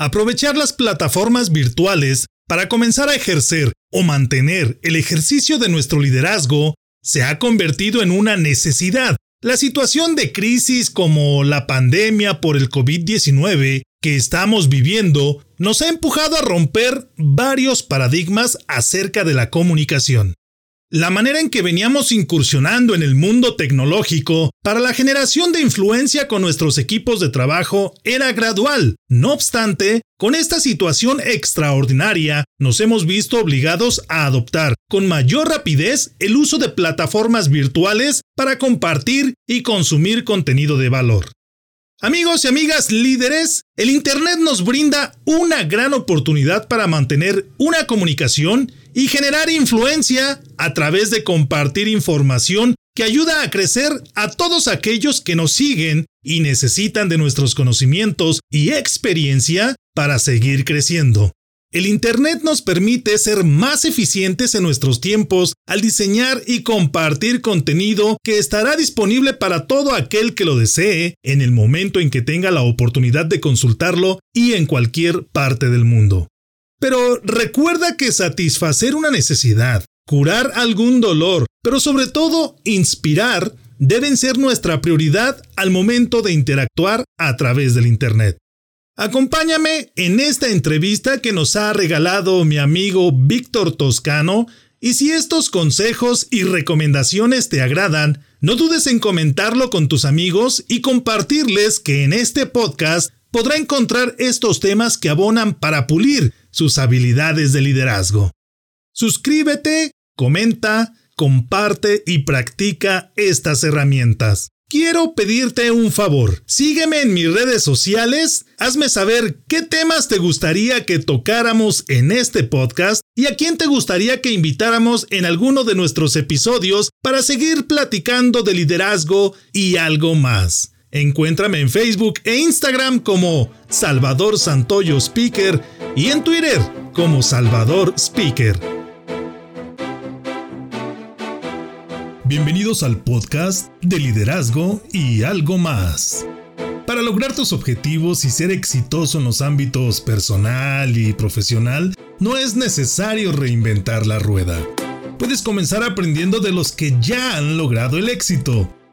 Aprovechar las plataformas virtuales para comenzar a ejercer o mantener el ejercicio de nuestro liderazgo se ha convertido en una necesidad. La situación de crisis como la pandemia por el COVID-19 que estamos viviendo nos ha empujado a romper varios paradigmas acerca de la comunicación. La manera en que veníamos incursionando en el mundo tecnológico para la generación de influencia con nuestros equipos de trabajo era gradual. No obstante, con esta situación extraordinaria, nos hemos visto obligados a adoptar con mayor rapidez el uso de plataformas virtuales para compartir y consumir contenido de valor. Amigos y amigas líderes, el Internet nos brinda una gran oportunidad para mantener una comunicación y generar influencia a través de compartir información que ayuda a crecer a todos aquellos que nos siguen y necesitan de nuestros conocimientos y experiencia para seguir creciendo. El Internet nos permite ser más eficientes en nuestros tiempos al diseñar y compartir contenido que estará disponible para todo aquel que lo desee en el momento en que tenga la oportunidad de consultarlo y en cualquier parte del mundo. Pero recuerda que satisfacer una necesidad, curar algún dolor, pero sobre todo inspirar, deben ser nuestra prioridad al momento de interactuar a través del Internet. Acompáñame en esta entrevista que nos ha regalado mi amigo Víctor Toscano y si estos consejos y recomendaciones te agradan, no dudes en comentarlo con tus amigos y compartirles que en este podcast podrá encontrar estos temas que abonan para pulir sus habilidades de liderazgo. Suscríbete, comenta, comparte y practica estas herramientas. Quiero pedirte un favor. Sígueme en mis redes sociales, hazme saber qué temas te gustaría que tocáramos en este podcast y a quién te gustaría que invitáramos en alguno de nuestros episodios para seguir platicando de liderazgo y algo más. Encuéntrame en Facebook e Instagram como Salvador Santoyo Speaker y en Twitter como Salvador Speaker. Bienvenidos al podcast de liderazgo y algo más. Para lograr tus objetivos y ser exitoso en los ámbitos personal y profesional, no es necesario reinventar la rueda. Puedes comenzar aprendiendo de los que ya han logrado el éxito.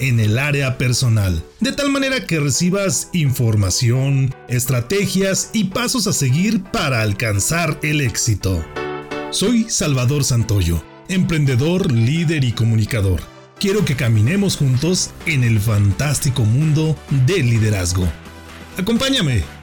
en el área personal, de tal manera que recibas información, estrategias y pasos a seguir para alcanzar el éxito. Soy Salvador Santoyo, emprendedor, líder y comunicador quiero que caminemos juntos en el fantástico mundo del liderazgo. Acompáñame.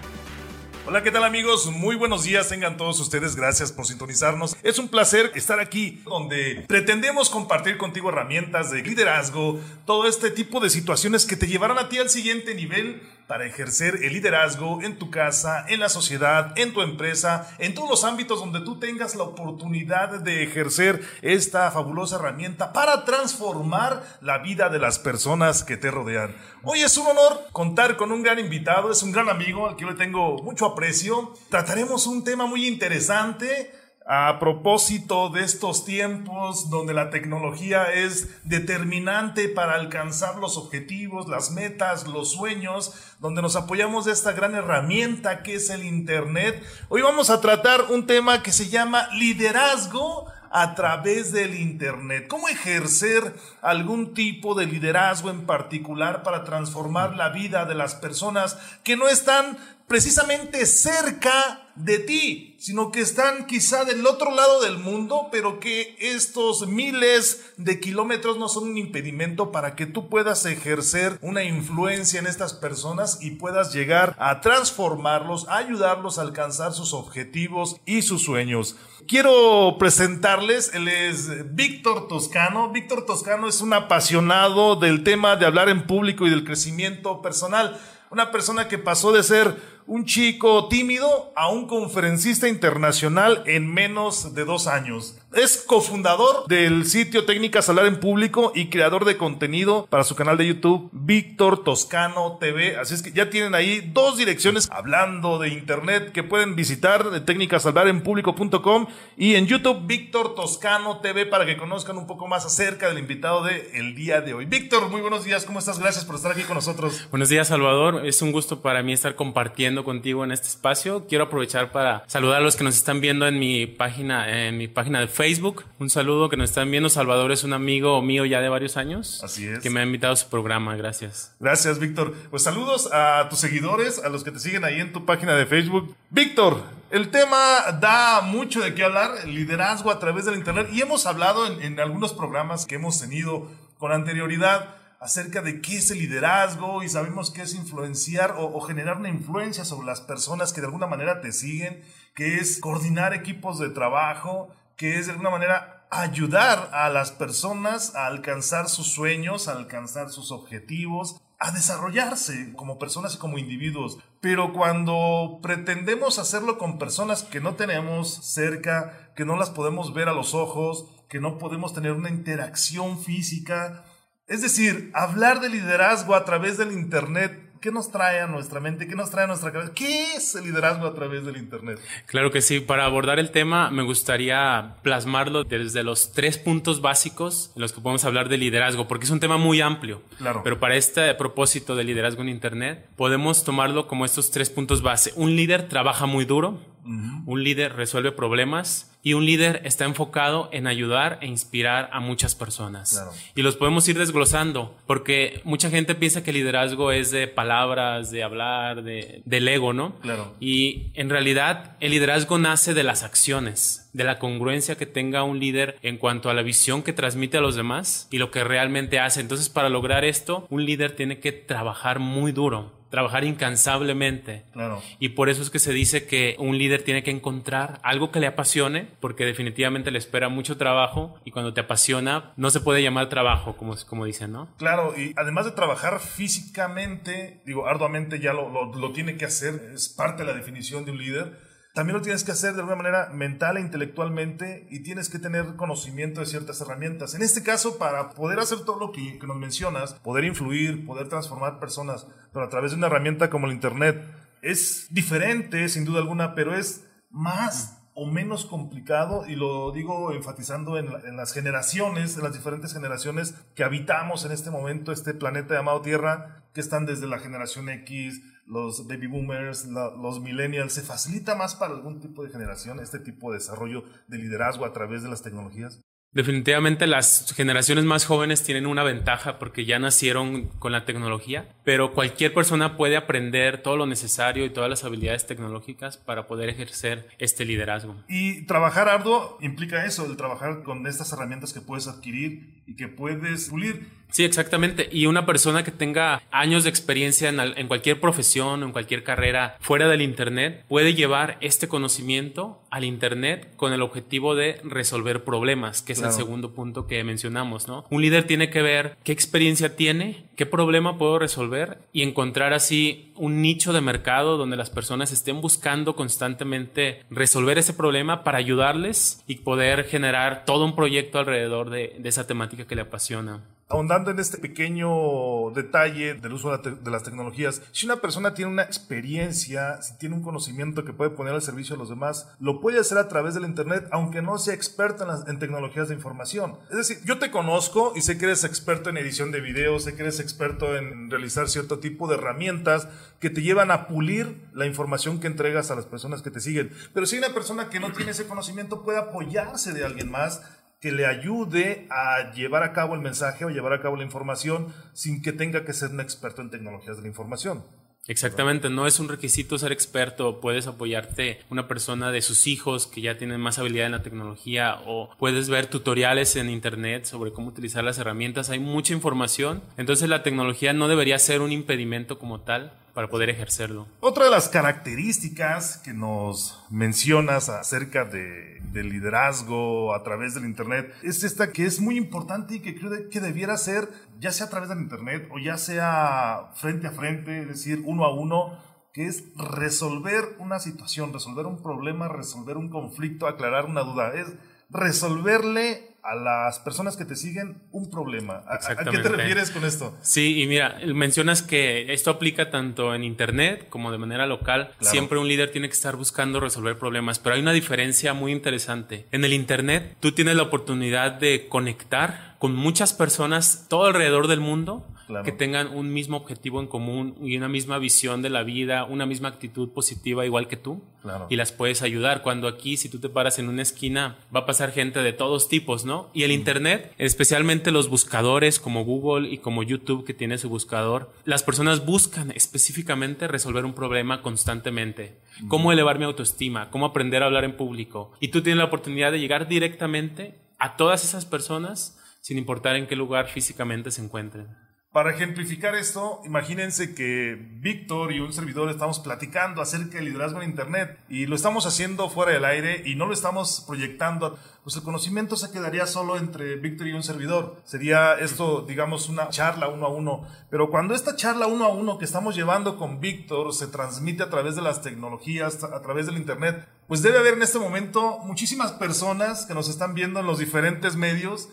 Hola, ¿qué tal amigos? Muy buenos días, tengan todos ustedes, gracias por sintonizarnos. Es un placer estar aquí donde pretendemos compartir contigo herramientas de liderazgo, todo este tipo de situaciones que te llevarán a ti al siguiente nivel para ejercer el liderazgo en tu casa, en la sociedad, en tu empresa, en todos los ámbitos donde tú tengas la oportunidad de ejercer esta fabulosa herramienta para transformar la vida de las personas que te rodean. Hoy es un honor contar con un gran invitado, es un gran amigo al que le tengo mucho aprecio. Trataremos un tema muy interesante a propósito de estos tiempos donde la tecnología es determinante para alcanzar los objetivos, las metas, los sueños, donde nos apoyamos de esta gran herramienta que es el Internet, hoy vamos a tratar un tema que se llama liderazgo a través del Internet. ¿Cómo ejercer algún tipo de liderazgo en particular para transformar la vida de las personas que no están precisamente cerca de ti, sino que están quizá del otro lado del mundo, pero que estos miles de kilómetros no son un impedimento para que tú puedas ejercer una influencia en estas personas y puedas llegar a transformarlos, a ayudarlos a alcanzar sus objetivos y sus sueños. Quiero presentarles, él es Víctor Toscano. Víctor Toscano es un apasionado del tema de hablar en público y del crecimiento personal. Una persona que pasó de ser un chico tímido a un conferencista internacional en menos de dos años. Es cofundador del sitio Técnicas Hablar en Público y creador de contenido para su canal de YouTube, Víctor Toscano TV. Así es que ya tienen ahí dos direcciones hablando de internet que pueden visitar de técnicashablarenpublico.com y en YouTube, Víctor Toscano TV, para que conozcan un poco más acerca del invitado de el día de hoy. Víctor, muy buenos días, ¿cómo estás? Gracias por estar aquí con nosotros. Buenos días, Salvador. Es un gusto para mí estar compartiendo contigo en este espacio. Quiero aprovechar para saludar a los que nos están viendo en mi página, en mi página de Facebook. Un saludo que nos están viendo. Salvador es un amigo mío ya de varios años. Así es. Que me ha invitado a su programa. Gracias. Gracias, Víctor. Pues saludos a tus seguidores, a los que te siguen ahí en tu página de Facebook. Víctor, el tema da mucho de qué hablar, liderazgo a través del Internet. Y hemos hablado en, en algunos programas que hemos tenido con anterioridad acerca de qué es el liderazgo y sabemos qué es influenciar o, o, generar una influencia sobre las personas que de alguna manera te siguen, que es coordinar equipos de trabajo, que es de alguna manera ayudar a las personas a alcanzar sus sueños, a alcanzar sus objetivos, a desarrollarse como personas y como individuos. Pero cuando pretendemos hacerlo con personas que no tenemos cerca, que no las podemos ver a los ojos, que no podemos tener una interacción física, es decir, hablar de liderazgo a través del Internet ¿Qué nos trae a nuestra mente? ¿Qué nos trae a nuestra cabeza? ¿Qué es el liderazgo a través del Internet? Claro que sí. Para abordar el tema, me gustaría plasmarlo desde los tres puntos básicos en los que podemos hablar de liderazgo, porque es un tema muy amplio. Claro. Pero para este propósito de liderazgo en Internet, podemos tomarlo como estos tres puntos base. Un líder trabaja muy duro, uh -huh. un líder resuelve problemas y un líder está enfocado en ayudar e inspirar a muchas personas. Claro. Y los podemos ir desglosando, porque mucha gente piensa que el liderazgo es de palabras, de hablar, de, del ego, ¿no? Claro. Y en realidad el liderazgo nace de las acciones, de la congruencia que tenga un líder en cuanto a la visión que transmite a los demás y lo que realmente hace. Entonces, para lograr esto, un líder tiene que trabajar muy duro, trabajar incansablemente. Claro. Y por eso es que se dice que un líder tiene que encontrar algo que le apasione, porque definitivamente le espera mucho trabajo y cuando te apasiona no se puede llamar trabajo, como, como dicen, ¿no? Claro, y además de trabajar físicamente, digo, arduamente ya lo, lo, lo tiene que hacer, es parte de la definición de un líder también lo tienes que hacer de alguna manera mental e intelectualmente y tienes que tener conocimiento de ciertas herramientas. En este caso, para poder hacer todo lo que, que, nos mencionas, poder influir, poder transformar personas, pero a través de una herramienta como el Internet, es diferente, sin duda alguna, pero es más o menos complicado y lo digo enfatizando en, en, las generaciones, en las diferentes generaciones que habitamos en este momento, este planeta llamado Tierra, que están desde la generación X, los baby boomers, la, los millennials, ¿se facilita más para algún tipo de generación este tipo de desarrollo de liderazgo a través de las tecnologías? Definitivamente las generaciones más jóvenes tienen una ventaja porque ya nacieron con la tecnología, pero cualquier persona puede aprender todo lo necesario y todas las habilidades tecnológicas para poder ejercer este liderazgo. Y trabajar arduo implica eso, el trabajar con estas herramientas que puedes adquirir y que puedes pulir. Sí, exactamente. Y una persona que tenga años de experiencia en, en cualquier profesión, en cualquier carrera fuera del Internet, puede llevar este conocimiento al Internet con el objetivo de resolver problemas, que es claro. el segundo punto que mencionamos, ¿no? Un líder tiene que ver qué experiencia tiene, qué problema puedo resolver y encontrar así un nicho de mercado donde las personas estén buscando constantemente resolver ese problema para ayudarles y poder generar todo un proyecto alrededor de, de esa temática que le apasiona. Ahondando en este pequeño detalle del uso de las tecnologías, si una persona tiene una experiencia, si tiene un conocimiento que puede poner al servicio de los demás, lo puede hacer a través del Internet, aunque no sea experto en, las, en tecnologías de información. Es decir, yo te conozco y sé que eres experto en edición de videos, sé que eres experto en realizar cierto tipo de herramientas que te llevan a pulir la información que entregas a las personas que te siguen. Pero si una persona que no tiene ese conocimiento puede apoyarse de alguien más, que le ayude a llevar a cabo el mensaje o llevar a cabo la información sin que tenga que ser un experto en tecnologías de la información. Exactamente, no es un requisito ser experto, puedes apoyarte una persona de sus hijos que ya tienen más habilidad en la tecnología o puedes ver tutoriales en internet sobre cómo utilizar las herramientas, hay mucha información, entonces la tecnología no debería ser un impedimento como tal para poder ejercerlo. Otra de las características que nos mencionas acerca de, del liderazgo a través del Internet es esta que es muy importante y que creo que debiera ser, ya sea a través del Internet o ya sea frente a frente, es decir, uno a uno, que es resolver una situación, resolver un problema, resolver un conflicto, aclarar una duda. Es resolverle a las personas que te siguen un problema. ¿A, qué te refieres con esto? Sí, y mira, mencionas que esto aplica tanto en Internet como de manera local. Siempre un líder tiene que estar buscando resolver problemas, pero hay una diferencia muy interesante. En el Internet tú tienes la oportunidad de conectar con muchas personas todo alrededor del mundo que tengan un mismo objetivo en común y una misma visión de la vida, una misma actitud positiva igual que tú. Y las puedes ayudar. Cuando aquí, si tú te paras en una esquina, va a pasar gente de todos tipos, ¿no? Y el Internet, especialmente los buscadores como Google y como YouTube que tiene su buscador, las personas buscan específicamente resolver un problema constantemente. Cómo elevar mi autoestima, cómo aprender a hablar en público. Y tú tienes la oportunidad de llegar directamente a todas esas personas sin importar en qué lugar físicamente se encuentren. Para ejemplificar esto, imagínense que Víctor y un servidor estamos platicando acerca del liderazgo en Internet y lo estamos haciendo fuera del aire y no lo estamos proyectando. Pues el conocimiento se quedaría solo entre Víctor y un servidor. Sería esto, digamos, una charla uno a uno. Pero cuando esta charla uno a uno que estamos llevando con Víctor se transmite a través de las tecnologías, a través del Internet, pues debe haber en este momento muchísimas personas que nos están viendo en los diferentes medios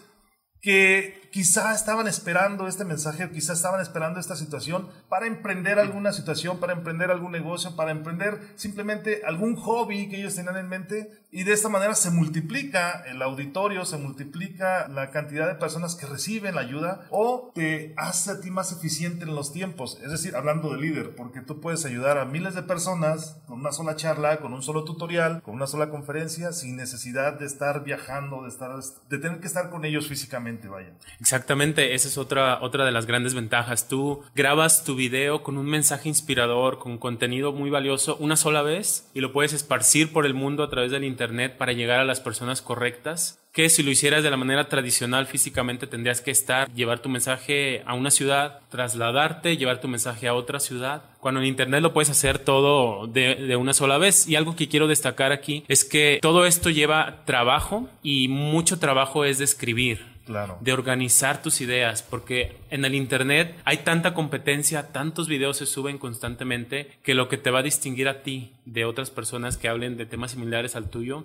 que quizá estaban esperando este mensaje, quizá estaban esperando esta situación para emprender alguna situación, para emprender algún negocio, para emprender simplemente algún hobby que ellos tenían en mente y de esta manera se multiplica el auditorio, se multiplica la cantidad de personas que reciben la ayuda o te hace a ti más eficiente en los tiempos, es decir, hablando de líder, porque tú puedes ayudar a miles de personas con una sola charla, con un solo tutorial, con una sola conferencia, sin necesidad de estar viajando, de, estar, de tener que estar con ellos físicamente, vaya. Exactamente, esa es otra, otra de las grandes ventajas. Tú grabas tu video con un mensaje inspirador, con contenido muy valioso una sola vez y lo puedes esparcir por el mundo a través del Internet para llegar a las personas correctas que si lo hicieras de la manera tradicional físicamente tendrías que estar, llevar tu mensaje a una ciudad, trasladarte, llevar tu mensaje a otra ciudad. Cuando en Internet lo puedes hacer todo de, de, una sola vez. Y algo que quiero destacar aquí es que todo esto lleva trabajo y mucho trabajo es de escribir de organizar tus ideas, porque en el Internet hay tanta competencia, tantos videos se suben constantemente, que lo que te va a distinguir a ti de otras personas que hablen de temas similares al tuyo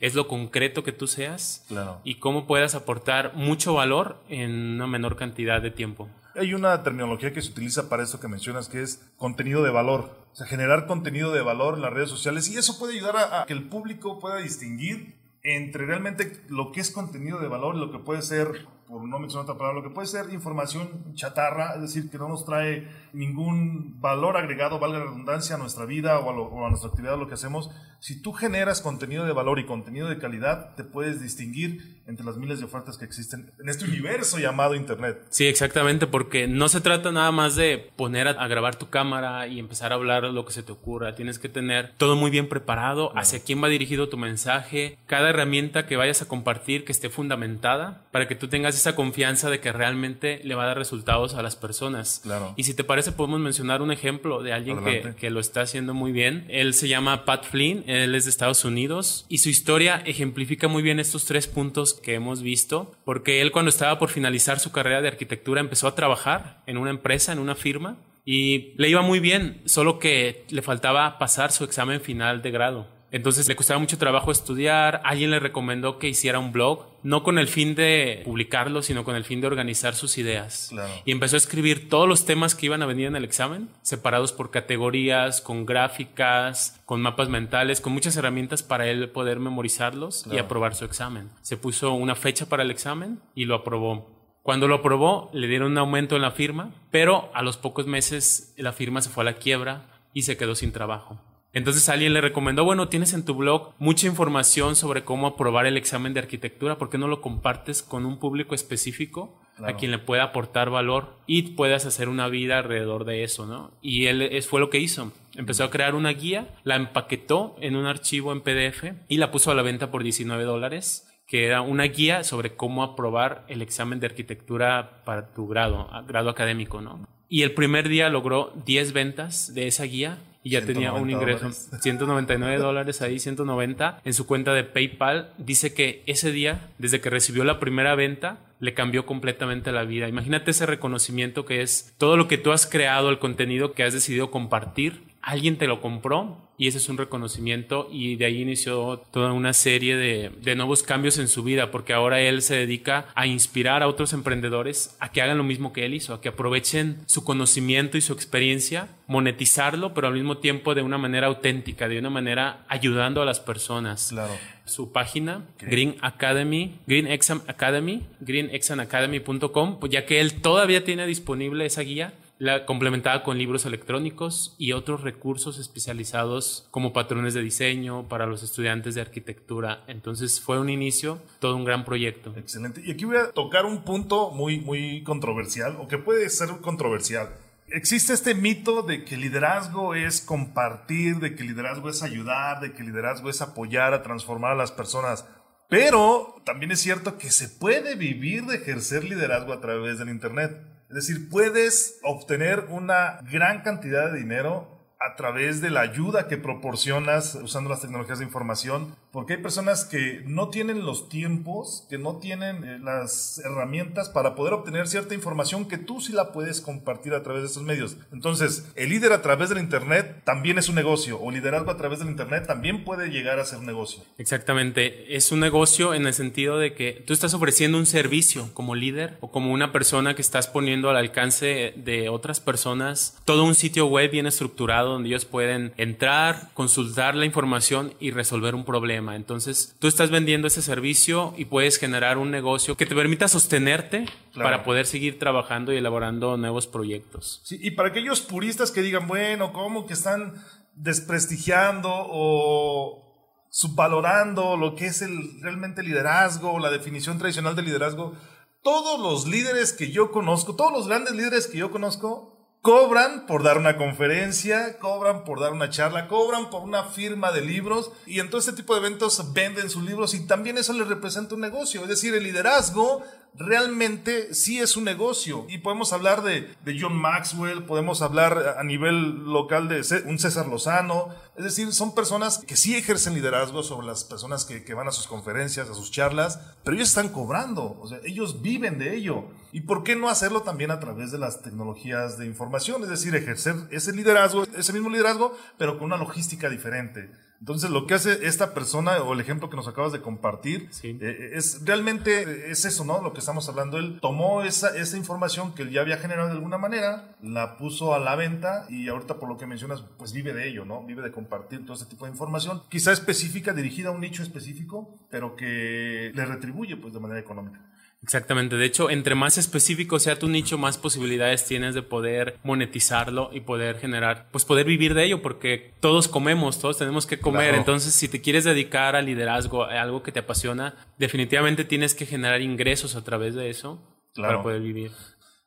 es lo concreto que tú seas y cómo puedas aportar mucho valor en una menor cantidad de tiempo. Hay una terminología que se utiliza para esto que mencionas, que es contenido de valor. O sea, generar contenido de valor en las redes sociales y eso puede ayudar a que el público pueda distinguir entre realmente lo que es contenido de valor y lo que puede ser por no mencionar otra palabra, lo que puede ser información chatarra, es decir, que no nos trae ningún valor agregado, valga la redundancia, a nuestra vida o a, nuestra actividad, lo que hacemos. Si tú generas contenido de valor y contenido de calidad, te puedes distinguir entre las miles de ofertas que existen en este universo llamado Internet. Sí, exactamente, porque no se trata nada más de poner a, grabar tu cámara y empezar a hablar lo que se te ocurra. Tienes que tener todo muy bien preparado, hacia quién va dirigido tu mensaje, cada herramienta que vayas a compartir que esté fundamentada para que tú tengas esa confianza de que realmente le va a dar resultados a las personas. Claro. Y si te parece, podemos mencionar un ejemplo de alguien que, que, lo está haciendo muy bien. Él se llama Pat Flynn, él es de Estados Unidos y su historia ejemplifica muy bien estos tres puntos que hemos visto, porque él cuando estaba por finalizar su carrera de arquitectura empezó a trabajar en una empresa, en una firma, y le iba muy bien, solo que le faltaba pasar su examen final de grado. Entonces le costaba mucho trabajo estudiar, alguien le recomendó que hiciera un blog, no con el fin de publicarlo, sino con el fin de organizar sus ideas. Y empezó a escribir todos los temas que iban a venir en el examen, separados por categorías, con gráficas, con mapas mentales, con muchas herramientas para él poder memorizarlos y aprobar su examen. Se puso una fecha para el examen y lo aprobó. Cuando lo aprobó, le dieron un aumento en la firma, pero a los pocos meses la firma se fue a la quiebra y se quedó sin trabajo. Entonces alguien le recomendó, bueno, tienes en tu blog mucha información sobre cómo aprobar el examen de arquitectura, ¿por qué no lo compartes con un público específico a quien le pueda aportar valor y puedas hacer una vida alrededor de eso, ¿no? Y él fue lo que hizo. Empezó a crear una guía, la empaquetó en un archivo en PDF y la puso a la venta por 19 dólares que era una guía sobre cómo aprobar el examen de arquitectura para tu grado, grado académico, ¿no? Y el primer día logró 10 ventas de esa guía y ya tenía un ingreso, 199 dólares ahí, 190 en su cuenta de PayPal. Dice que ese día, desde que recibió la primera venta, le cambió completamente la vida. Imagínate ese reconocimiento que es todo lo que tú has creado, el contenido que has decidido compartir alguien te lo compró y ese es un reconocimiento y de ahí inició toda una serie de, de, nuevos cambios en su vida porque ahora él se dedica a inspirar a otros emprendedores a que hagan lo mismo que él hizo, a que aprovechen su conocimiento y su experiencia, monetizarlo, pero al mismo tiempo de una manera auténtica, de una manera ayudando a las personas. Claro. Su página, Green Academy, Green Exam Academy, greenexamacademy.com, pues ya que él todavía tiene disponible esa guía la complementada con libros electrónicos y otros recursos especializados como patrones de diseño para los estudiantes de arquitectura. Entonces fue un inicio, todo un gran proyecto. Excelente. Y aquí voy a tocar un punto muy, muy controversial, o que puede ser controversial. Existe este mito de que liderazgo es compartir, de que liderazgo es ayudar, de que liderazgo es apoyar a transformar a las personas. Pero también es cierto que se puede vivir de ejercer liderazgo a través del Internet. Es decir, puedes obtener una gran cantidad de dinero a través de la ayuda que proporcionas usando las tecnologías de información, porque hay personas que no tienen los tiempos, que no tienen eh, las herramientas para poder obtener cierta información que tú sí la puedes compartir a través de estos medios. Entonces, el líder a través del Internet también es un negocio, o liderazgo a través del Internet también puede llegar a ser negocio. Exactamente, es un negocio en el sentido de que tú estás ofreciendo un servicio como líder o como una persona que estás poniendo al alcance de otras personas, todo un sitio web bien estructurado donde ellos pueden entrar, consultar la información y resolver un problema. Entonces, tú estás vendiendo ese servicio y puedes generar un negocio que te permita sostenerte para poder seguir trabajando y elaborando nuevos proyectos. Sí, y para aquellos puristas que digan, bueno, ¿cómo que están desprestigiando o subvalorando lo que es el realmente liderazgo, la definición tradicional de liderazgo? Todos los líderes que yo conozco, todos los grandes líderes que yo conozco, cobran por dar una conferencia, cobran por dar una charla, cobran por una firma de libros y en todo este tipo de eventos venden sus libros y también eso les representa un negocio. Es decir, el liderazgo realmente sí es un negocio. Y podemos hablar de, John Maxwell, podemos hablar a nivel local de un César Lozano. Es decir, son personas que sí ejercen liderazgo sobre las personas que, que van a sus conferencias, a sus charlas, pero ellos están cobrando, o sea, ellos viven de ello. ¿Y por qué no hacerlo también a través de las tecnologías de información? Es decir, ejercer ese liderazgo, ese mismo liderazgo, pero con una logística diferente. Entonces, lo que hace esta persona o el ejemplo que nos acabas de compartir eh, es realmente es eso, ¿no? Lo que estamos hablando. Él tomó esa, esa información que él ya había generado de alguna manera, la puso a la venta y ahorita, por lo que mencionas, pues vive de ello, ¿no? Vive de compartir todo este tipo de información, quizá específica, dirigida a un nicho específico, pero que le retribuye, pues, de manera económica. Exactamente. De hecho, entre más específico sea tu nicho, más posibilidades tienes de poder monetizarlo y poder generar, pues poder vivir de ello, porque todos comemos, todos tenemos que comer. Entonces, si te quieres dedicar al liderazgo, a algo que te apasiona, definitivamente tienes que generar ingresos a través de eso para poder vivir.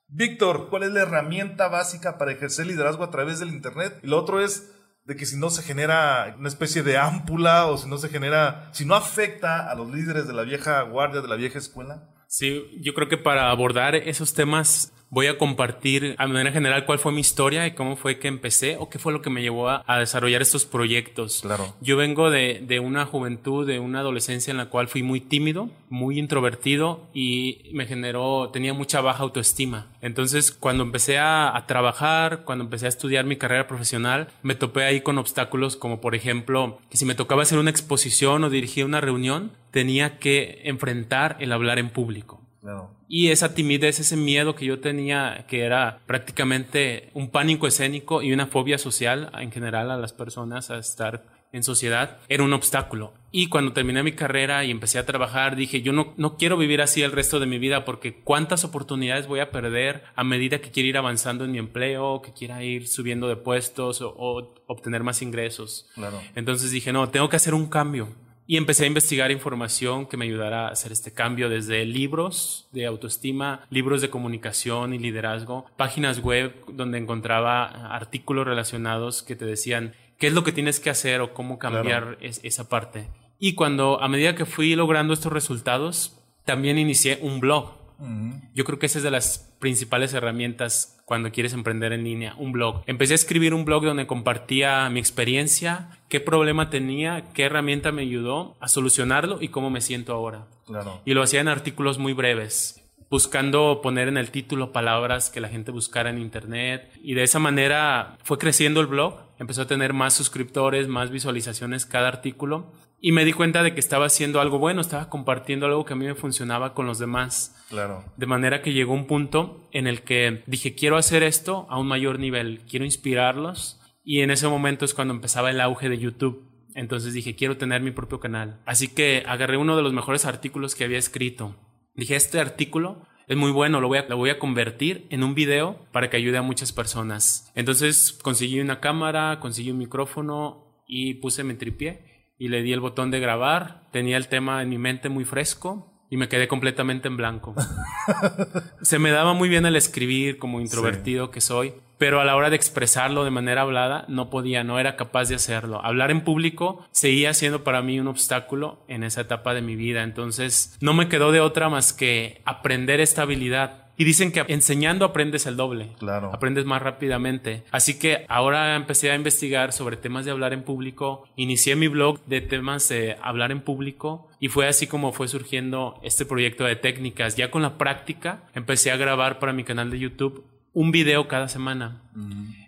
Víctor, ¿cuál es la herramienta básica para ejercer liderazgo a través del Internet? Y lo otro es de que si no se genera una especie de ámpula o si no se genera, si no afecta a los líderes de la vieja guardia, de la vieja escuela. Sí, yo creo que para abordar esos temas voy a compartir a manera general cuál fue mi historia y cómo fue que empecé o qué fue lo que me llevó a, desarrollar estos proyectos. Claro. Yo vengo de, de, una juventud, de una adolescencia en la cual fui muy tímido, muy introvertido y me generó, tenía mucha baja autoestima. Entonces, cuando empecé a, a trabajar, cuando empecé a estudiar mi carrera profesional, me topé ahí con obstáculos como, por ejemplo, que si me tocaba hacer una exposición o dirigir una reunión, tenía que enfrentar el hablar en público. Y esa timidez, ese miedo que yo tenía, que era prácticamente un pánico escénico y una fobia social en general a las personas a estar en sociedad, era un obstáculo. Y cuando terminé mi carrera y empecé a trabajar, dije, yo no, no quiero vivir así el resto de mi vida porque cuántas oportunidades voy a perder a medida que quiera ir avanzando en mi empleo, que quiera ir subiendo de puestos o, o obtener más ingresos. Claro. Entonces dije, no, tengo que hacer un cambio y empecé a investigar información que me ayudara a hacer este cambio desde libros de autoestima, libros de comunicación y liderazgo, páginas web donde encontraba artículos relacionados que te decían qué es lo que tienes que hacer o cómo cambiar esa parte. Y cuando a medida que fui logrando estos resultados, también inicié un blog yo creo que esa es de las principales herramientas cuando quieres emprender en línea, un blog. Empecé a escribir un blog donde compartía mi experiencia, qué problema tenía, qué herramienta me ayudó a solucionarlo y cómo me siento ahora. Claro. Y lo hacía en artículos muy breves. Buscando poner en el título palabras que la gente buscara en internet y de esa manera fue creciendo el blog, empezó a tener más suscriptores, más visualizaciones cada artículo y me di cuenta de que estaba haciendo algo bueno, estaba compartiendo algo que a mí me funcionaba con los demás. Claro. De manera que llegó un punto en el que dije, quiero hacer esto a un mayor nivel, quiero inspirarlos y en ese momento es cuando empezaba el auge de YouTube. Entonces dije, quiero tener mi propio canal. Así que agarré uno de los mejores artículos que había escrito Dije, este artículo es muy bueno, lo voy, a, lo voy a convertir en un video para que ayude a muchas personas. Entonces conseguí una cámara, conseguí un micrófono y puse mi tripié y le di el botón de grabar. Tenía el tema en mi mente muy fresco y me quedé completamente en blanco. Se me daba muy bien el escribir como introvertido que soy, pero a la hora de expresarlo de manera hablada no podía, no era capaz de hacerlo. Hablar en público seguía siendo para mí un obstáculo en esa etapa de mi vida, entonces no me quedó de otra más que aprender esta habilidad y dicen que enseñando aprendes el doble. Claro. Aprendes más rápidamente. Así que ahora empecé a investigar sobre temas de hablar en público. Inicié mi blog de temas de hablar en público y fue así como fue surgiendo este proyecto de técnicas. Ya con la práctica empecé a grabar para mi canal de YouTube un video cada semana.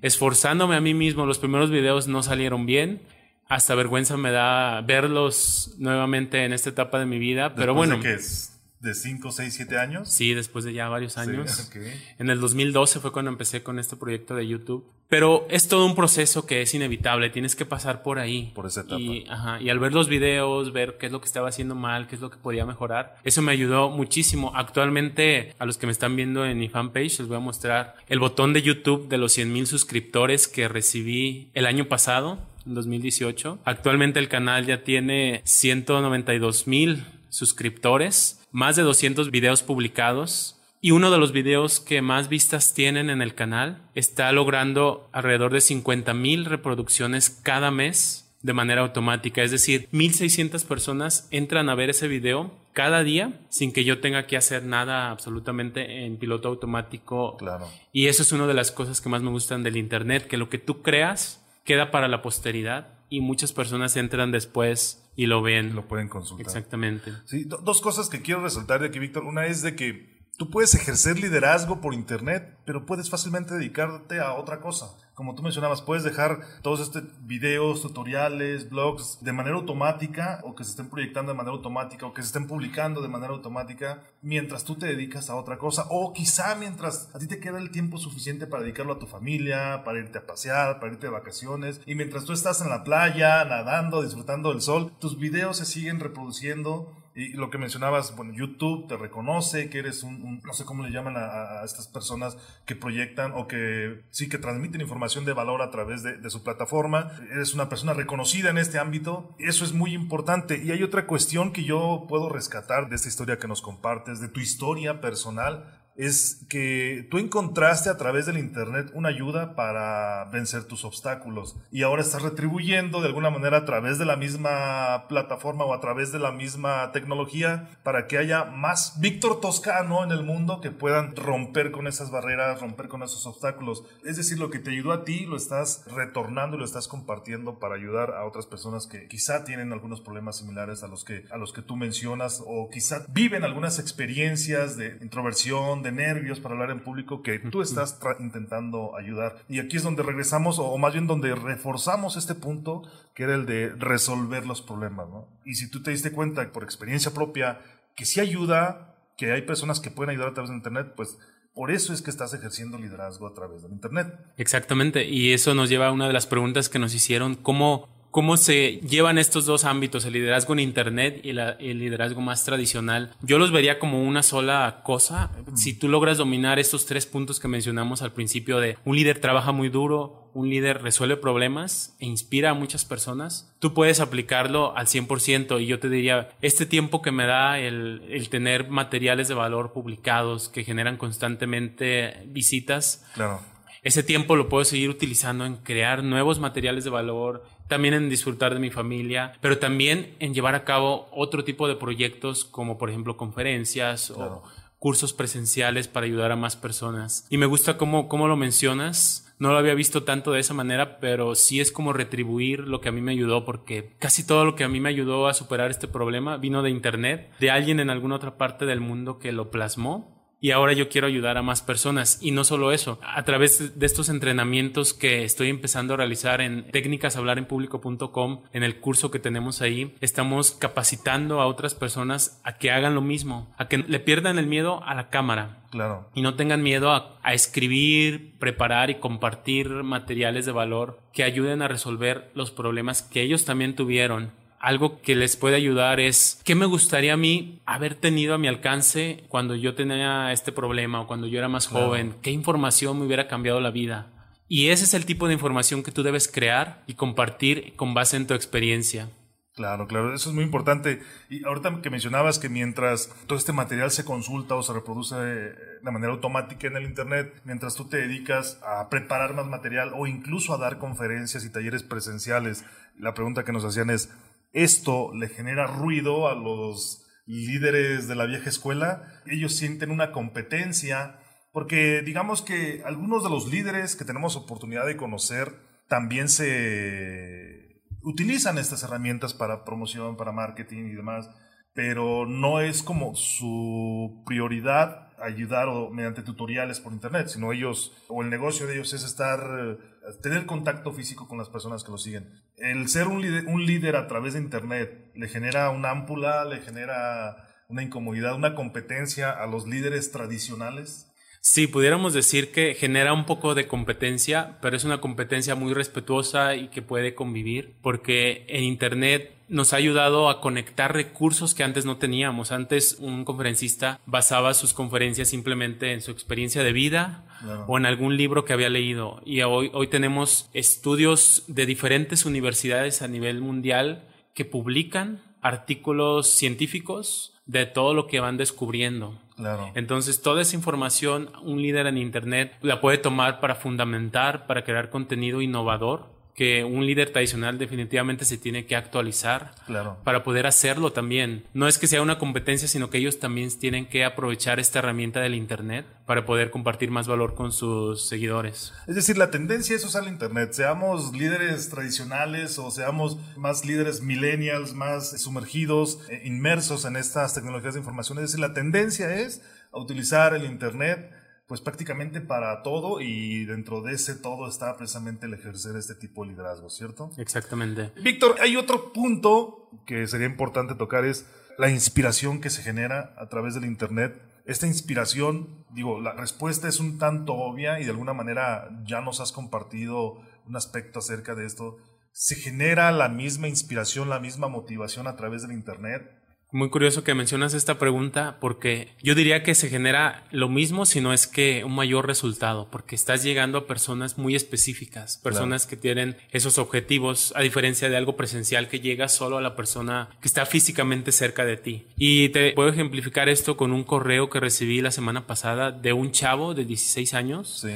Esforzándome a mí mismo. Los primeros videos no salieron bien. Hasta vergüenza me da verlos nuevamente en esta etapa de mi vida. Pero bueno. de que es de 5, 6, 7 años. Sí, después de ya varios años. Sí, ok. En el 2012 fue cuando empecé con este proyecto de YouTube. Pero es todo un proceso que es inevitable, tienes que pasar por ahí. Por esa etapa. Y, ajá, y al ver los videos, ver qué es lo que estaba haciendo mal, qué es lo que podía mejorar, eso me ayudó muchísimo. Actualmente, a los que me están viendo en mi fanpage, les voy a mostrar el botón de YouTube de los 100 mil suscriptores que recibí el año pasado, en 2018. Actualmente el canal ya tiene 192 mil suscriptores, más de 200 videos publicados. Y uno de los videos que más vistas tienen en el canal está logrando alrededor de 50 mil reproducciones cada mes de manera automática. Es decir, 1600 personas entran a ver ese video cada día sin que yo tenga que hacer nada absolutamente en piloto automático. Claro. Y eso es una de las cosas que más me gustan del Internet, que lo que tú creas queda para la posteridad y muchas personas entran después y lo ven. Lo pueden consultar. Exactamente. Sí, do- dos cosas que quiero resaltar de aquí, Víctor. Una es de que tú puedes ejercer liderazgo por internet, pero puedes fácilmente dedicarte a otra cosa. Como tú mencionabas, puedes dejar todos estos videos, tutoriales, blogs de manera automática o que se estén proyectando de manera automática o que se estén publicando de manera automática mientras tú te dedicas a otra cosa o quizá mientras a ti te queda el tiempo suficiente para dedicarlo a tu familia, para irte a pasear, para irte de vacaciones y mientras tú estás en la playa, nadando, disfrutando del sol, tus videos se siguen reproduciendo y lo que mencionabas, bueno, YouTube te reconoce que eres un, no sé cómo le llaman a, a estas personas que proyectan o que sí que transmiten información de valor a través de, de su plataforma. Eres una persona reconocida en este ámbito. Eso es muy importante. Y hay otra cuestión que yo puedo rescatar de esta historia que nos compartes, de tu historia personal es que tú encontraste a través del Internet una ayuda para vencer tus obstáculos y ahora estás retribuyendo de alguna manera a través de la misma plataforma o a través de la misma tecnología para que haya más Víctor Toscano en el mundo que puedan romper con esas barreras, romper con esos obstáculos. Es decir, lo que te ayudó a ti lo estás retornando y lo estás compartiendo para ayudar a otras personas que quizá tienen algunos problemas similares a los que, a los que tú mencionas o quizá viven algunas experiencias de introversión, de nervios para hablar en público que tú estás intentando ayudar. Y aquí es donde regresamos, o más bien donde reforzamos este punto, que era el de resolver los problemas, ¿no? Y si tú te diste cuenta por experiencia propia que sí ayuda, que hay personas que pueden ayudar a través de Internet, pues por eso es que estás ejerciendo liderazgo a través del Internet. Exactamente, y eso nos lleva a una de las preguntas que nos hicieron, ¿cómo, cómo se llevan estos dos ámbitos, el liderazgo en Internet y la- el liderazgo más tradicional? Yo los vería como una sola cosa. Si tú logras dominar estos tres puntos que mencionamos al principio de un líder trabaja muy duro, un líder resuelve problemas e inspira a muchas personas, tú puedes aplicarlo al 100% y yo te diría, este tiempo que me da el, el tener materiales de valor publicados que generan constantemente visitas, Claro. Ese tiempo lo puedo seguir utilizando en crear nuevos materiales de valor, también en disfrutar de mi familia, pero también en llevar a cabo otro tipo de proyectos como por ejemplo conferencias Claro. o cursos presenciales para ayudar a más personas. Y me gusta cómo, cómo lo mencionas. No lo había visto tanto de esa manera, pero sí es como retribuir lo que a mí me ayudó, porque casi todo lo que a mí me ayudó a superar este problema vino de internet, de alguien en alguna otra parte del mundo que lo plasmó y ahora yo quiero ayudar a más personas. Y no solo eso, a través de estos entrenamientos que estoy empezando a realizar en técnicashablarenpublico.com, en el curso que tenemos ahí, estamos capacitando a otras personas a que hagan lo mismo, a que le pierdan el miedo a la cámara. Claro. Y no tengan miedo a, a escribir, preparar y compartir materiales de valor que ayuden a resolver los problemas que ellos también tuvieron algo que les puede ayudar es qué me gustaría a mí haber tenido a mi alcance cuando yo tenía este problema o cuando yo era más joven, qué información me hubiera cambiado la vida. Y ese es el tipo de información que tú debes crear y compartir con base en tu experiencia. Claro, claro, eso es muy importante. Y ahorita que mencionabas que mientras todo este material se consulta o se reproduce de manera automática en el Internet, mientras tú te dedicas a preparar más material o incluso a dar conferencias y talleres presenciales, la pregunta que nos hacían es, esto le genera ruido a los líderes de la vieja escuela. Ellos sienten una competencia porque digamos que algunos de los líderes que tenemos oportunidad de conocer también se utilizan estas herramientas para promoción, para marketing y demás, pero no es como su prioridad ayudar o mediante tutoriales por internet, sino ellos o el negocio de ellos es estar tener contacto físico con las personas que lo siguen. El ser un líder, un líder a través de Internet le genera una ámpula, le genera una incomodidad, una competencia a los líderes tradicionales. Sí, pudiéramos decir que genera un poco de competencia, pero es una competencia muy respetuosa y que puede convivir, porque en Internet nos ha ayudado a conectar recursos que antes no teníamos. Antes un conferencista basaba sus conferencias simplemente en su experiencia de vida o en algún libro que había leído. Y hoy, hoy tenemos estudios de diferentes universidades a nivel mundial que publican artículos científicos de todo lo que van descubriendo. Entonces, toda esa información, un líder en Internet la puede tomar para fundamentar, para crear contenido innovador que un líder tradicional definitivamente se tiene que actualizar para poder hacerlo también. No es que sea una competencia, sino que ellos también tienen que aprovechar esta herramienta del Internet para poder compartir más valor con sus seguidores. Es decir, la tendencia es usar el Internet, seamos líderes tradicionales o seamos más líderes millennials, más sumergidos, eh, inmersos en estas tecnologías de información. Es decir, la tendencia es a utilizar el Internet pues prácticamente para todo y dentro de ese todo está precisamente el ejercer este tipo de liderazgo, ¿cierto? Exactamente. Víctor, hay otro punto que sería importante tocar es la inspiración que se genera a través del Internet. Esta inspiración, digo, la respuesta es un tanto obvia y de alguna manera ya nos has compartido un aspecto acerca de esto. ¿Se genera la misma inspiración, la misma motivación a través del Internet? Muy curioso que mencionas esta pregunta porque yo diría que se genera lo mismo, si no es que un mayor resultado, porque estás llegando a personas muy específicas, personas que tienen esos objetivos, a diferencia de algo presencial que llega solo a la persona que está físicamente cerca de ti. Y te puedo ejemplificar esto con un correo que recibí la semana pasada de un chavo de 16 años. Sí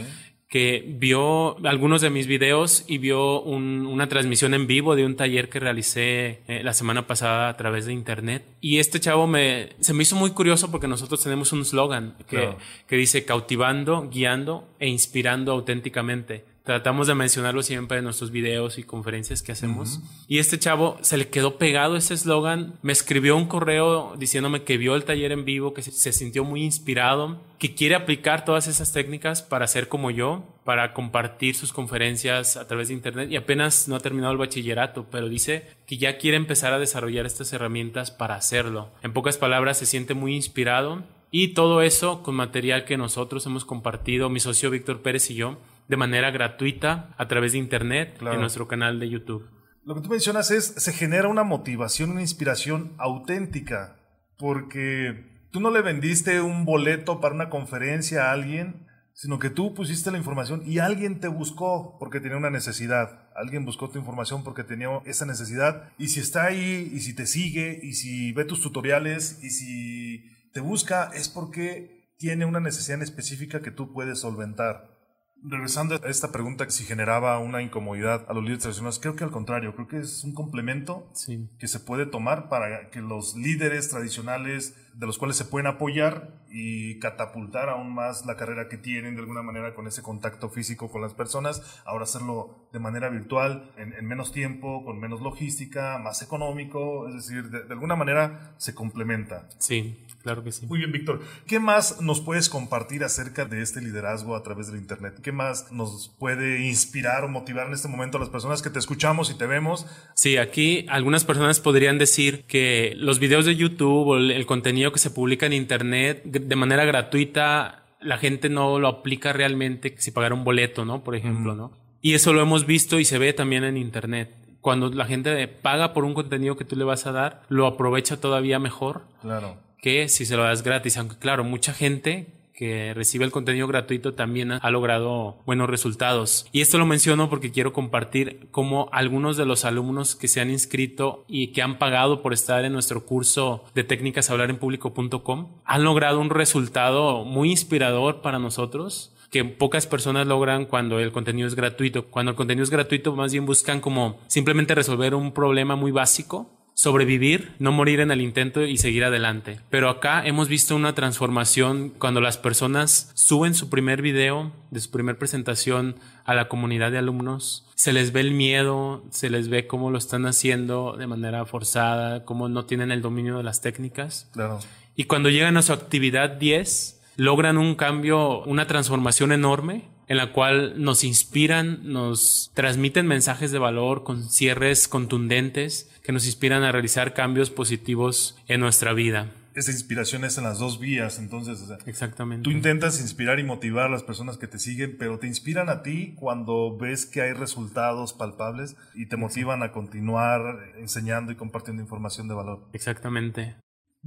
que vio algunos de mis videos y vio una transmisión en vivo de un taller que realicé eh, la semana pasada a través de internet. Y este chavo me, se me hizo muy curioso porque nosotros tenemos un slogan que, que dice cautivando, guiando e inspirando auténticamente. Tratamos de mencionarlo siempre en nuestros videos y conferencias que hacemos. Y este chavo se le quedó pegado ese eslogan. Me escribió un correo diciéndome que vio el taller en vivo, que se, sintió muy inspirado, que quiere aplicar todas esas técnicas para ser como yo, para compartir sus conferencias a través de Internet. Y apenas no ha terminado el bachillerato, pero dice que ya quiere empezar a desarrollar estas herramientas para hacerlo. En pocas palabras, se siente muy inspirado. Y todo eso con material que nosotros hemos compartido, mi socio Víctor Pérez y yo, de manera gratuita a través de internet en nuestro canal de YouTube. Lo que tú mencionas es, se genera una motivación, una inspiración auténtica, porque tú no le vendiste un boleto para una conferencia a alguien, sino que tú pusiste la información y alguien te buscó porque tenía una necesidad. Alguien buscó tu información porque tenía esa necesidad. Y si está ahí, y si te sigue, y si ve tus tutoriales, y si te busca, es porque tiene una necesidad específica que tú puedes solventar. Regresando a esta pregunta, si generaba una incomodidad a los líderes tradicionales, creo que al contrario, creo que es un complemento que se puede tomar para que los líderes tradicionales, de los cuales se pueden apoyar y catapultar aún más la carrera que tienen de alguna manera con ese contacto físico con las personas, ahora hacerlo de manera virtual, en, menos tiempo, con menos logística, más económico, es decir, de, alguna manera se complementa. Sí, claro que sí. Muy bien, Víctor. ¿Qué más nos puedes compartir acerca de este liderazgo a través del Internet? ¿Qué más nos puede inspirar o motivar en este momento a las personas que te escuchamos y te vemos? Sí, aquí algunas personas podrían decir que los videos de YouTube o el contenido que se publica en Internet de manera gratuita, la gente no lo aplica realmente si pagara un boleto, ¿no? Por ejemplo, ¿no? Y eso lo hemos visto y se ve también en Internet cuando la gente paga por un contenido que tú le vas a dar, lo aprovecha todavía mejor. Claro. Que si se lo das gratis. Aunque claro, mucha gente que recibe el contenido gratuito también ha logrado buenos resultados. Y esto lo menciono porque quiero compartir cómo algunos de los alumnos que se han inscrito y que han pagado por estar en nuestro curso de técnicas hablar en público.com han logrado un resultado muy inspirador para nosotros que pocas personas logran cuando el contenido es gratuito. Cuando el contenido es gratuito, más bien buscan como simplemente resolver un problema muy básico sobrevivir, no morir en el intento y seguir adelante. Pero acá hemos visto una transformación cuando las personas suben su primer video de su primer presentación a la comunidad de alumnos. Se les ve el miedo, se les ve cómo lo están haciendo de manera forzada, cómo no tienen el dominio de las técnicas. Claro. Y cuando llegan a su actividad 10, logran un cambio, una transformación enorme en la cual nos inspiran, nos transmiten mensajes de valor con cierres contundentes que nos inspiran a realizar cambios positivos en nuestra vida. Esa inspiración es en las dos vías, entonces. Exactamente. Tú intentas inspirar y motivar a las personas que te siguen, pero te inspiran a ti cuando ves que hay resultados palpables y te motivan a continuar enseñando y compartiendo información de valor. Exactamente.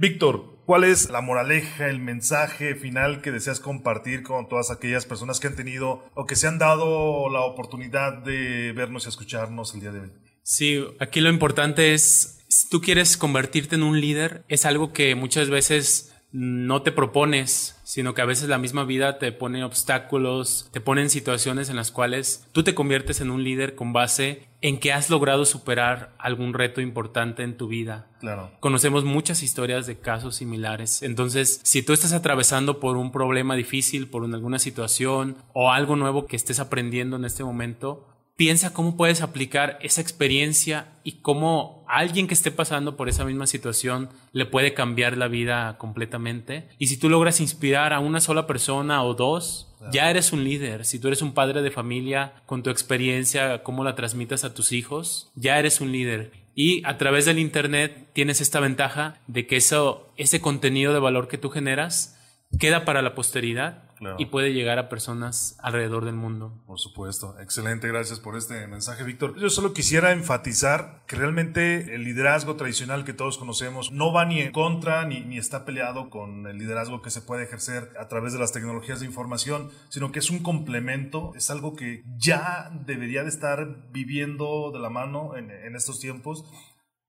Víctor, ¿cuál es la moraleja, el mensaje final que deseas compartir con todas aquellas personas que han tenido o que se han dado la oportunidad de vernos y escucharnos el día de hoy? Sí, aquí lo importante es, si tú quieres convertirte en un líder, es algo que muchas veces no te propones, sino que a veces la misma vida te pone obstáculos, te pone en situaciones en las cuales tú te conviertes en un líder con base en que has logrado superar algún reto importante en tu vida. Claro. Conocemos muchas historias de casos similares. Entonces, si tú estás atravesando por un problema difícil, por alguna situación o algo nuevo que estés aprendiendo en este momento, piensa cómo puedes aplicar esa experiencia y cómo alguien que esté pasando por esa misma situación le puede cambiar la vida completamente. Y si tú logras inspirar a una sola persona o dos, ya eres un líder. Si tú eres un padre de familia con tu experiencia, cómo la transmitas a tus hijos, ya eres un líder. Y a través del Internet tienes esta ventaja de que eso, ese contenido de valor que tú generas queda para la posteridad y puede llegar a personas alrededor del mundo. Por supuesto. Excelente, gracias por este mensaje, Víctor. Yo solo quisiera enfatizar que realmente el liderazgo tradicional que todos conocemos no va ni en contra ni, ni está peleado con el liderazgo que se puede ejercer a través de las tecnologías de información, sino que es un complemento, es algo que ya debería de estar viviendo de la mano en, en estos tiempos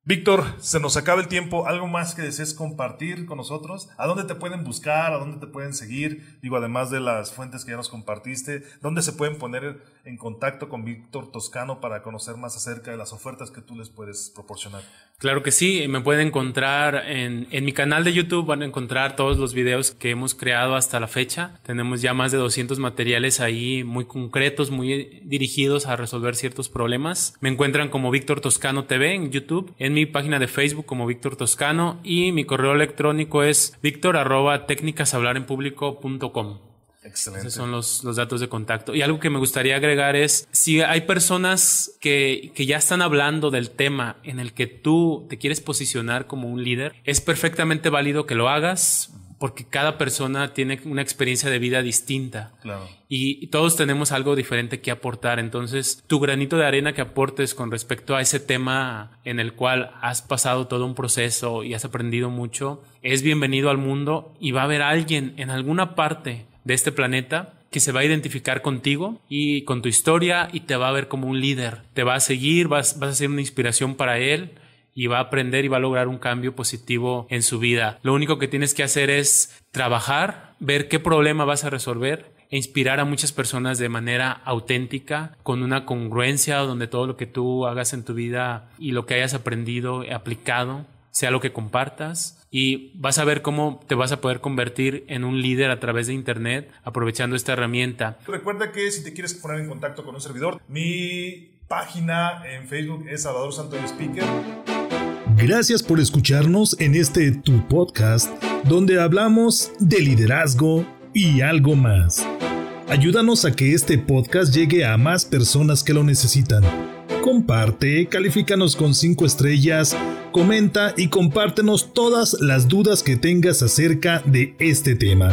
Víctor, se nos acaba el tiempo. ¿Algo más que desees compartir con nosotros? ¿A dónde te pueden buscar? ¿A dónde te pueden seguir? Digo, además de las fuentes que ya nos compartiste, ¿dónde se pueden poner en contacto con Víctor Toscano para conocer más acerca de las ofertas que tú les puedes proporcionar? Claro que sí, me pueden encontrar en, en mi canal de YouTube, van a encontrar todos los videos que hemos creado hasta la fecha. Tenemos ya más de 200 materiales ahí muy concretos, muy dirigidos a resolver ciertos problemas. Me encuentran como Víctor Toscano TV en YouTube. Mi página de Facebook como Víctor Toscano y mi correo electrónico es víctor arroba Excelente. Esos son los, los, datos de contacto. Y algo que me gustaría agregar es, si hay personas que, que ya están hablando del tema en el que tú te quieres posicionar como un líder, es perfectamente válido que lo hagas porque cada persona tiene una experiencia de vida distinta. Claro. Y, todos tenemos algo diferente que aportar. Entonces, tu granito de arena que aportes con respecto a ese tema en el cual has pasado todo un proceso y has aprendido mucho, es bienvenido al mundo y va a haber alguien en alguna parte de este planeta que se va a identificar contigo y con tu historia y te va a ver como un líder. Te va a seguir, vas, vas a ser una inspiración para él y va a aprender y va a lograr un cambio positivo en su vida. Lo único que tienes que hacer es trabajar, ver qué problema vas a resolver e inspirar a muchas personas de manera auténtica, con una congruencia donde todo lo que tú hagas en tu vida y lo que hayas aprendido, aplicado, sea lo que compartas y vas a ver cómo te vas a poder convertir en un líder a través de Internet aprovechando esta herramienta. Recuerda que si te quieres poner en contacto con un servidor, mi página en Facebook es Salvador Santos Speaker. Gracias por escucharnos en este tu podcast donde hablamos de liderazgo y algo más. Ayúdanos a que este podcast llegue a más personas que lo necesitan. Comparte, califícanos con 5 estrellas, comenta y compártenos todas las dudas que tengas acerca de este tema.